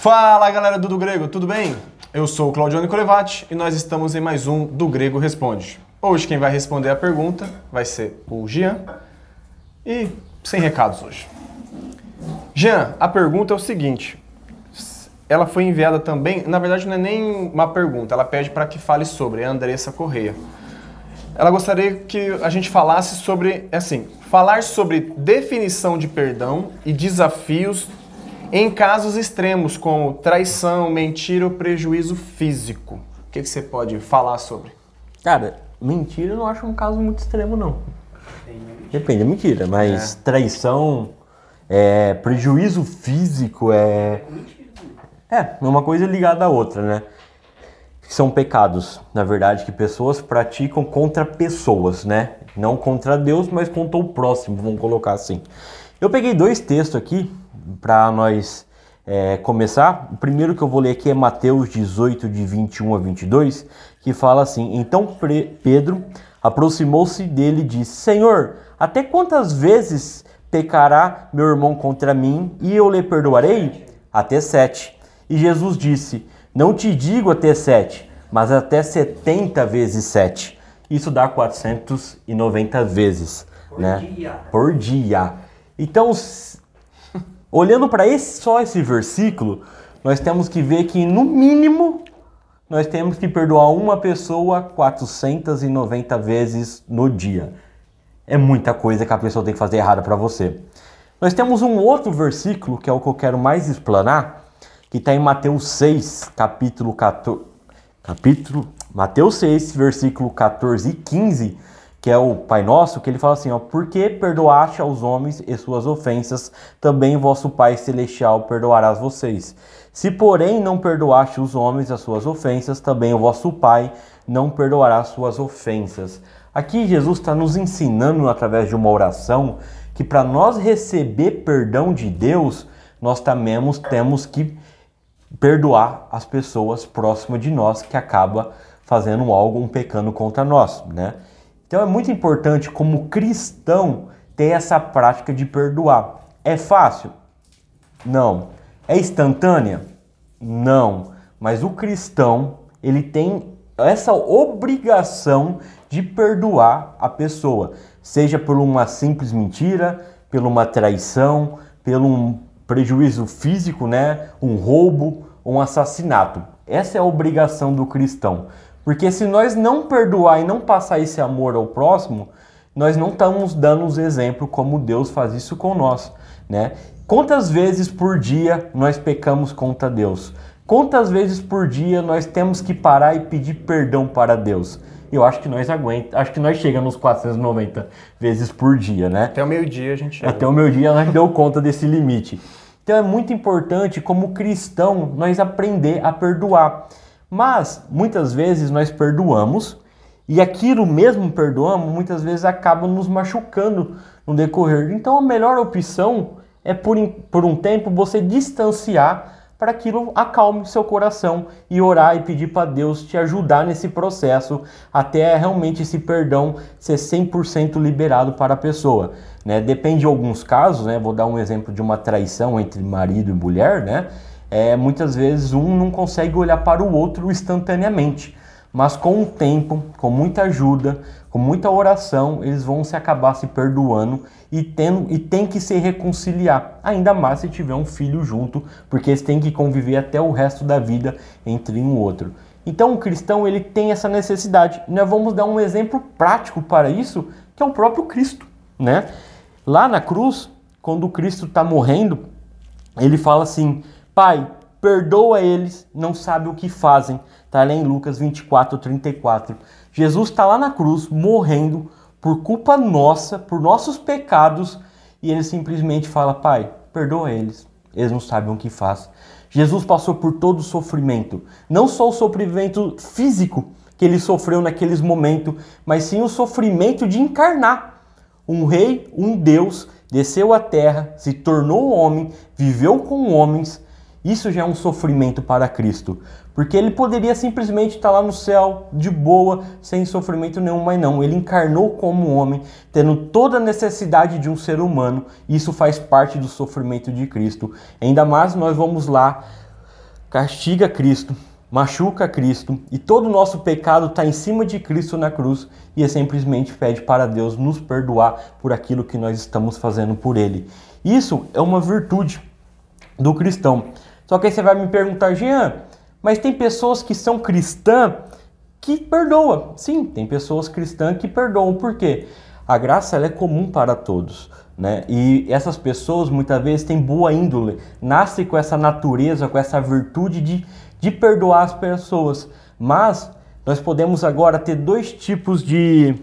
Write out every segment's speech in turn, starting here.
Fala galera do Do Grego, tudo bem? Eu sou o Claudio Nicolevati e nós estamos em mais um Do Grego Responde. Hoje quem vai responder a pergunta vai ser o Jean e sem recados hoje. Jean, a pergunta é o seguinte: ela foi enviada também, na verdade não é nem uma pergunta, ela pede para que fale sobre, é a Andressa Correia. Ela gostaria que a gente falasse sobre, assim, falar sobre definição de perdão e desafios em casos extremos como traição, mentira ou prejuízo físico. O que, que você pode falar sobre? Cara, mentira eu não acho um caso muito extremo, não. Depende, é mentira, mas é. traição, é, prejuízo físico é. É, uma coisa ligada à outra, né? São pecados, na verdade, que pessoas praticam contra pessoas, né? Não contra Deus, mas contra o próximo, vamos colocar assim. Eu peguei dois textos aqui para nós é, começar. O primeiro que eu vou ler aqui é Mateus 18, de 21 a 22, que fala assim: Então Pedro aproximou-se dele e disse: Senhor, até quantas vezes pecará meu irmão contra mim e eu lhe perdoarei? Até sete. E Jesus disse: Não te digo até sete, mas até setenta vezes sete. Isso dá 490 vezes, Por né? Dia. Por dia. Então, olhando para esse, só esse versículo, nós temos que ver que no mínimo nós temos que perdoar uma pessoa 490 vezes no dia. É muita coisa que a pessoa tem que fazer errada para você. Nós temos um outro versículo que é o que eu quero mais explanar, que está em Mateus 6, capítulo 14, capítulo Mateus 6, versículo 14 e 15, que é o Pai Nosso, que ele fala assim, ó, porque perdoaste aos homens e suas ofensas, também vosso Pai celestial perdoará vocês. Se porém não perdoaste os homens as suas ofensas, também o vosso Pai não perdoará as suas ofensas. Aqui Jesus está nos ensinando através de uma oração que para nós receber perdão de Deus, nós também temos que perdoar as pessoas próximas de nós que acaba fazendo algo, um pecando contra nós, né? Então é muito importante como cristão ter essa prática de perdoar. É fácil? Não. É instantânea? Não. Mas o cristão, ele tem essa obrigação de perdoar a pessoa, seja por uma simples mentira, por uma traição, pelo um prejuízo físico, né? um roubo, um assassinato. Essa é a obrigação do cristão. Porque se nós não perdoar e não passar esse amor ao próximo, nós não estamos dando os exemplos como Deus faz isso com nós, né? Quantas vezes por dia nós pecamos contra Deus? Quantas vezes por dia nós temos que parar e pedir perdão para Deus? Eu acho que nós aguenta, acho que nós chegamos nos 490 vezes por dia, né? Até o meio-dia a gente chega. Até o meio-dia nós deu conta desse limite. Então é muito importante, como cristão, nós aprender a perdoar. Mas muitas vezes nós perdoamos e aquilo mesmo perdoamos, muitas vezes acaba nos machucando no decorrer. Então a melhor opção é por, por um tempo você distanciar para aquilo acalme seu coração e orar e pedir para Deus te ajudar nesse processo até realmente esse perdão ser 100% liberado para a pessoa. Né? Depende de alguns casos, né? vou dar um exemplo de uma traição entre marido e mulher, né? É, muitas vezes um não consegue olhar para o outro instantaneamente, mas com o tempo, com muita ajuda, com muita oração, eles vão se acabar se perdoando e, tendo, e tem que se reconciliar, ainda mais se tiver um filho junto, porque eles têm que conviver até o resto da vida entre um outro. Então o cristão ele tem essa necessidade. Nós vamos dar um exemplo prático para isso, que é o próprio Cristo, né? Lá na cruz, quando o Cristo está morrendo, ele fala assim: Pai, perdoa eles, não sabe o que fazem. Está lá em Lucas 24, 34. Jesus está lá na cruz, morrendo por culpa nossa, por nossos pecados, e ele simplesmente fala: Pai, perdoa eles, eles não sabem o que faz. Jesus passou por todo o sofrimento, não só o sofrimento físico que ele sofreu naqueles momentos, mas sim o sofrimento de encarnar um rei, um Deus, desceu à terra, se tornou homem, viveu com homens. Isso já é um sofrimento para Cristo. Porque ele poderia simplesmente estar lá no céu, de boa, sem sofrimento nenhum, mas não. Ele encarnou como homem, tendo toda a necessidade de um ser humano. Isso faz parte do sofrimento de Cristo. Ainda mais nós vamos lá castiga Cristo, machuca Cristo e todo o nosso pecado está em cima de Cristo na cruz e é simplesmente pede para Deus nos perdoar por aquilo que nós estamos fazendo por Ele. Isso é uma virtude do cristão. Só que aí você vai me perguntar, Jean, mas tem pessoas que são cristãs que perdoam. Sim, tem pessoas cristãs que perdoam. Por quê? A graça ela é comum para todos. Né? E essas pessoas muitas vezes têm boa índole, nascem com essa natureza, com essa virtude de, de perdoar as pessoas. Mas nós podemos agora ter dois tipos de,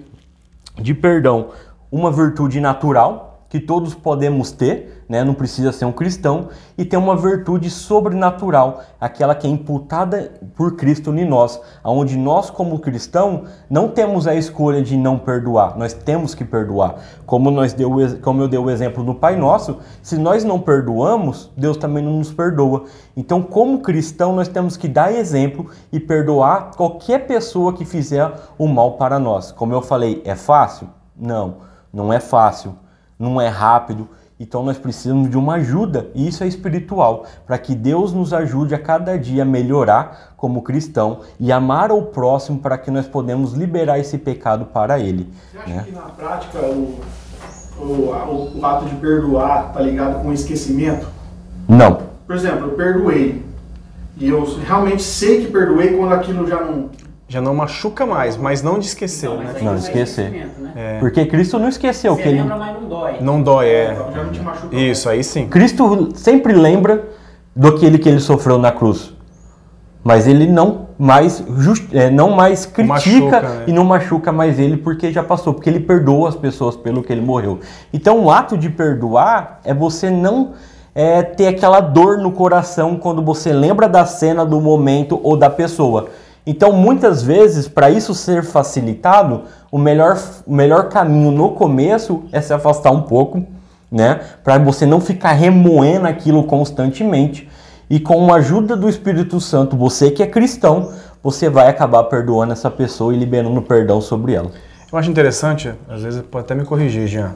de perdão: uma virtude natural, que todos podemos ter, né? não precisa ser um cristão, e tem uma virtude sobrenatural, aquela que é imputada por Cristo em nós, onde nós, como cristão, não temos a escolha de não perdoar, nós temos que perdoar. Como, nós deu, como eu dei o exemplo do Pai Nosso, se nós não perdoamos, Deus também não nos perdoa. Então, como cristão, nós temos que dar exemplo e perdoar qualquer pessoa que fizer o mal para nós. Como eu falei, é fácil? Não, não é fácil não é rápido. Então nós precisamos de uma ajuda, e isso é espiritual, para que Deus nos ajude a cada dia a melhorar como cristão e amar o próximo para que nós podemos liberar esse pecado para ele. Você acha né? que na prática o, o, o, o ato de perdoar está ligado com o esquecimento? Não. Por exemplo, eu perdoei. E eu realmente sei que perdoei quando aquilo já não, já não machuca mais, mas não de esquecer, não, né? Não, é esquecer. Né? É. Porque Cristo não esqueceu Você que ele lembra, mas não dói. Não dói, é. Já não te machuca Isso, aí sim. Cristo sempre lembra do aquele que ele sofreu na cruz. Mas ele não mais just, é, não mais critica machuca, né? e não machuca mais ele porque já passou, porque ele perdoa as pessoas pelo que ele morreu. Então o ato de perdoar é você não é, ter aquela dor no coração quando você lembra da cena, do momento ou da pessoa. Então, muitas vezes, para isso ser facilitado, o melhor, o melhor caminho no começo é se afastar um pouco, né? Para você não ficar remoendo aquilo constantemente. E com a ajuda do Espírito Santo, você que é cristão, você vai acabar perdoando essa pessoa e liberando perdão sobre ela. Eu acho interessante, às vezes pode até me corrigir, Jean.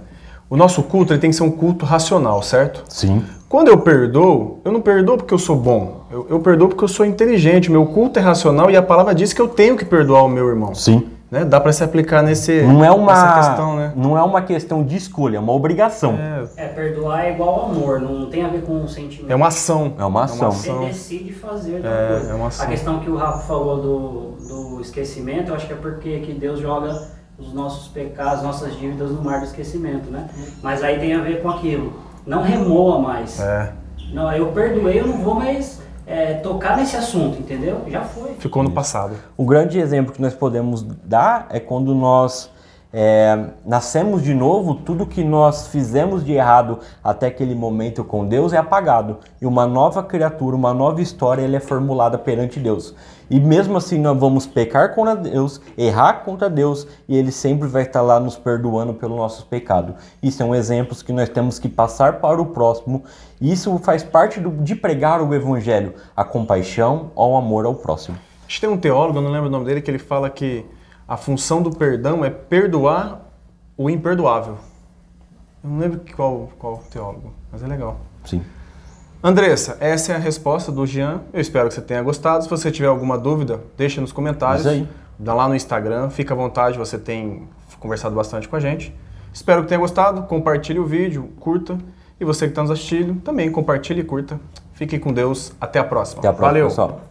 O nosso culto ele tem que ser um culto racional, certo? Sim. Quando eu perdoo, eu não perdoo porque eu sou bom. Eu, eu perdoo porque eu sou inteligente. Meu culto é racional e a palavra diz que eu tenho que perdoar o meu irmão. Sim. Né? Dá para se aplicar nesse, não é uma, nessa questão, né? Não é uma questão de escolha, é uma obrigação. É, é perdoar é igual ao amor, não tem a ver com o sentimento. É uma ação. É uma ação. Você decide fazer. É, é uma ação. A questão que o Rafa falou do, do esquecimento, eu acho que é porque que Deus joga os nossos pecados, nossas dívidas no mar do esquecimento, né? Mas aí tem a ver com aquilo. Não remoa mais. É. Não, eu perdoei, eu não vou mais é, tocar nesse assunto, entendeu? Já foi. Ficou no passado. O grande exemplo que nós podemos dar é quando nós é, nascemos de novo, tudo que nós fizemos de errado até aquele momento com Deus é apagado. E uma nova criatura, uma nova história, ele é formulada perante Deus. E mesmo assim nós vamos pecar contra Deus, errar contra Deus, e Ele sempre vai estar lá nos perdoando pelos nossos pecados. Isso são exemplos que nós temos que passar para o próximo. E isso faz parte do, de pregar o Evangelho, a compaixão ao amor ao próximo. Acho que tem um teólogo, não lembro o nome dele, que ele fala que a função do perdão é perdoar o imperdoável. Eu não lembro qual, qual teólogo, mas é legal. Sim. Andressa, essa é a resposta do Jean. Eu espero que você tenha gostado. Se você tiver alguma dúvida, deixa nos comentários. Isso aí. Dá lá no Instagram, fica à vontade, você tem conversado bastante com a gente. Espero que tenha gostado. Compartilhe o vídeo, curta. E você que está nos assistindo, também compartilhe e curta. Fique com Deus. Até a próxima. Até a próxima, Valeu. pessoal.